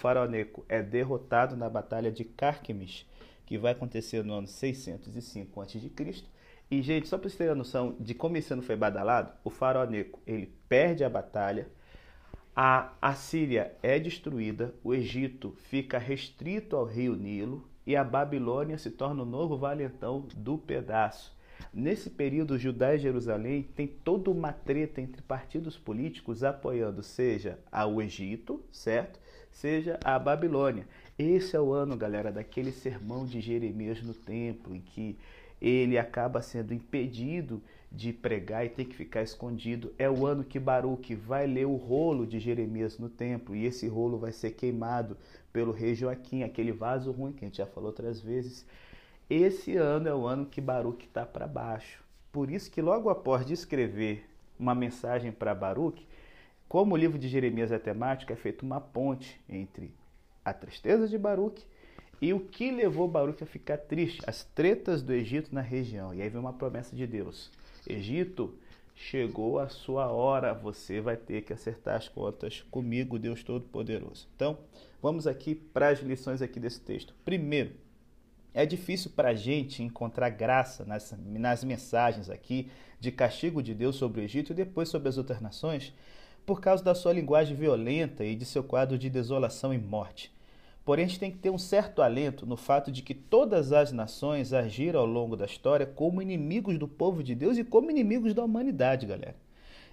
faraó Neco é derrotado na batalha de Carquemis, que vai acontecer no ano 605 a.C. E, gente, só para vocês terem a noção de como esse ano foi badalado, o faraó Neco, ele perde a batalha, a Assíria é destruída, o Egito fica restrito ao rio Nilo e a Babilônia se torna o novo valentão do pedaço. Nesse período, Judá e Jerusalém tem toda uma treta entre partidos políticos apoiando seja o Egito, certo? Seja a Babilônia. Esse é o ano, galera, daquele sermão de Jeremias no templo, em que ele acaba sendo impedido de pregar e tem que ficar escondido. É o ano que Baruque vai ler o rolo de Jeremias no templo e esse rolo vai ser queimado pelo rei Joaquim, aquele vaso ruim que a gente já falou outras vezes. Esse ano é o ano que Baruque está para baixo. Por isso que logo após de escrever uma mensagem para Baruque, como o livro de Jeremias é temático, é feita uma ponte entre a tristeza de Baruque e o que levou Baruch a ficar triste? As tretas do Egito na região. E aí vem uma promessa de Deus: Egito, chegou a sua hora, você vai ter que acertar as contas comigo, Deus Todo-Poderoso. Então, vamos aqui para as lições aqui desse texto. Primeiro, é difícil para a gente encontrar graça nas, nas mensagens aqui de castigo de Deus sobre o Egito e depois sobre as outras nações, por causa da sua linguagem violenta e de seu quadro de desolação e morte. Porém, a gente tem que ter um certo alento no fato de que todas as nações agiram ao longo da história como inimigos do povo de Deus e como inimigos da humanidade, galera.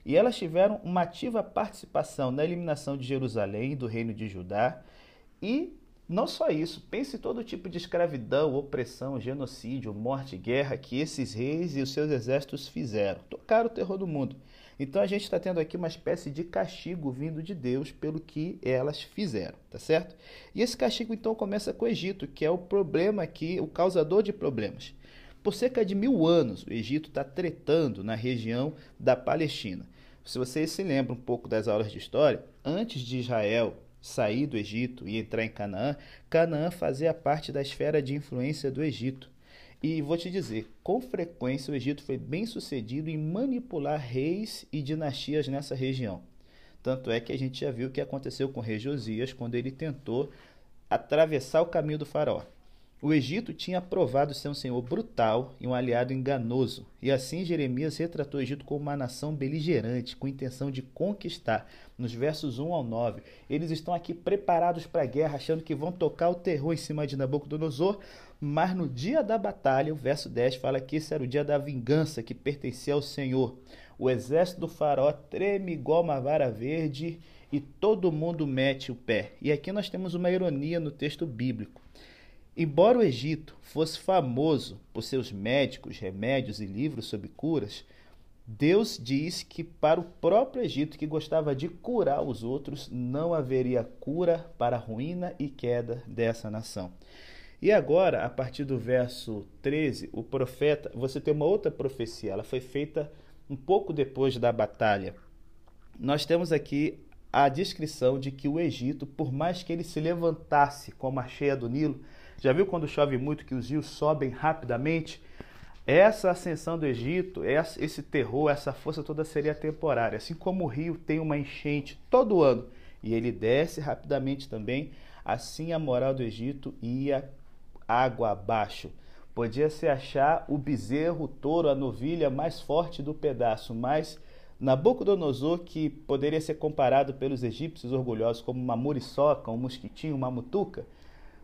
E elas tiveram uma ativa participação na eliminação de Jerusalém, do reino de Judá. E não só isso, pense todo tipo de escravidão, opressão, genocídio, morte, guerra que esses reis e os seus exércitos fizeram. Tocaram o terror do mundo. Então a gente está tendo aqui uma espécie de castigo vindo de Deus pelo que elas fizeram, tá certo? E esse castigo então começa com o Egito, que é o problema aqui, o causador de problemas. Por cerca de mil anos, o Egito está tretando na região da Palestina. Se vocês se lembram um pouco das aulas de história, antes de Israel sair do Egito e entrar em Canaã, Canaã fazia parte da esfera de influência do Egito. E vou te dizer, com frequência o Egito foi bem sucedido em manipular reis e dinastias nessa região. Tanto é que a gente já viu o que aconteceu com o rei Josias quando ele tentou atravessar o caminho do faraó. O Egito tinha provado ser um senhor brutal e um aliado enganoso, e assim Jeremias retratou o Egito como uma nação beligerante, com intenção de conquistar. Nos versos 1 ao 9, eles estão aqui preparados para a guerra, achando que vão tocar o terror em cima de Nabucodonosor, mas no dia da batalha, o verso 10 fala que esse era o dia da vingança que pertencia ao Senhor. O exército do faraó treme igual uma vara verde e todo mundo mete o pé. E aqui nós temos uma ironia no texto bíblico. Embora o Egito fosse famoso por seus médicos, remédios e livros sobre curas, Deus diz que para o próprio Egito, que gostava de curar os outros, não haveria cura para a ruína e queda dessa nação. E agora, a partir do verso 13, o profeta, você tem uma outra profecia, ela foi feita um pouco depois da batalha. Nós temos aqui a descrição de que o Egito, por mais que ele se levantasse como a cheia do Nilo, já viu quando chove muito que os rios sobem rapidamente? Essa ascensão do Egito, esse terror, essa força toda seria temporária. Assim como o rio tem uma enchente todo ano e ele desce rapidamente também, assim a moral do Egito ia água abaixo. Podia se achar o bezerro, o touro, a novilha mais forte do pedaço, mas Nabucodonosor, que poderia ser comparado pelos egípcios orgulhosos como uma muriçoca, um mosquitinho, uma mutuca,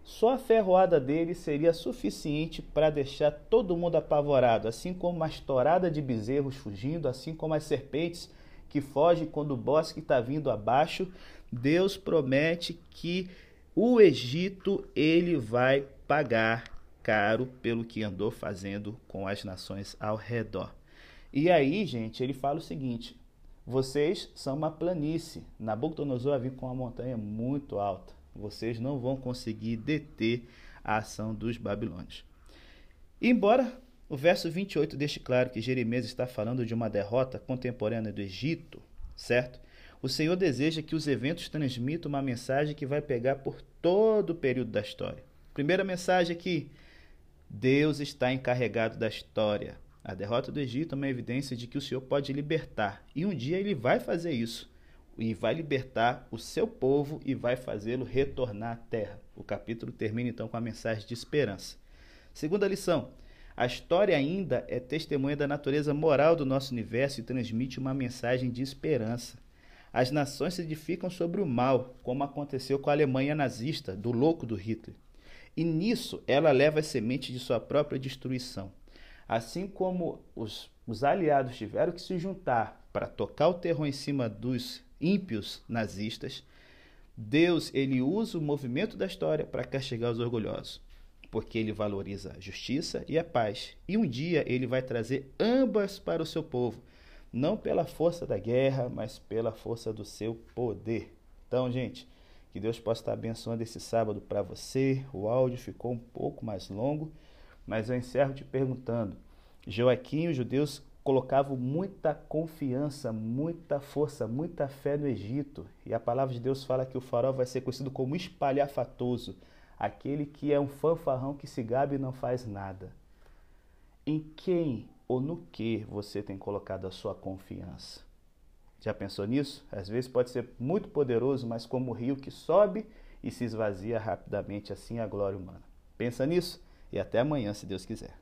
só a ferroada dele seria suficiente para deixar todo mundo apavorado, assim como uma estourada de bezerros fugindo, assim como as serpentes que fogem quando o bosque está vindo abaixo. Deus promete que o Egito ele vai pagar caro pelo que andou fazendo com as nações ao redor. E aí, gente, ele fala o seguinte: vocês são uma planície. Nabucodonosor havia com uma montanha muito alta vocês não vão conseguir deter a ação dos babilônios. Embora o verso 28 deixe claro que Jeremias está falando de uma derrota contemporânea do Egito, certo? O Senhor deseja que os eventos transmitam uma mensagem que vai pegar por todo o período da história. Primeira mensagem aqui: Deus está encarregado da história. A derrota do Egito é uma evidência de que o Senhor pode libertar, e um dia ele vai fazer isso. E vai libertar o seu povo e vai fazê-lo retornar à terra. O capítulo termina então com a mensagem de esperança. Segunda lição: a história ainda é testemunha da natureza moral do nosso universo e transmite uma mensagem de esperança. As nações se edificam sobre o mal, como aconteceu com a Alemanha nazista, do louco do Hitler. E nisso ela leva as sementes de sua própria destruição. Assim como os, os aliados tiveram que se juntar para tocar o terror em cima dos ímpios nazistas, Deus ele usa o movimento da história para castigar os orgulhosos, porque ele valoriza a justiça e a paz. E um dia ele vai trazer ambas para o seu povo, não pela força da guerra, mas pela força do seu poder. Então, gente, que Deus possa estar abençoando esse sábado para você. O áudio ficou um pouco mais longo, mas eu encerro te perguntando: Joaquim os judeus colocavam muita confiança, muita força, muita fé no Egito. E a palavra de Deus fala que o faraó vai ser conhecido como espalhafatoso, aquele que é um fanfarrão que se gabe e não faz nada. Em quem ou no que você tem colocado a sua confiança? Já pensou nisso? Às vezes pode ser muito poderoso, mas como o rio que sobe e se esvazia rapidamente, assim é a glória humana. Pensa nisso e até amanhã, se Deus quiser.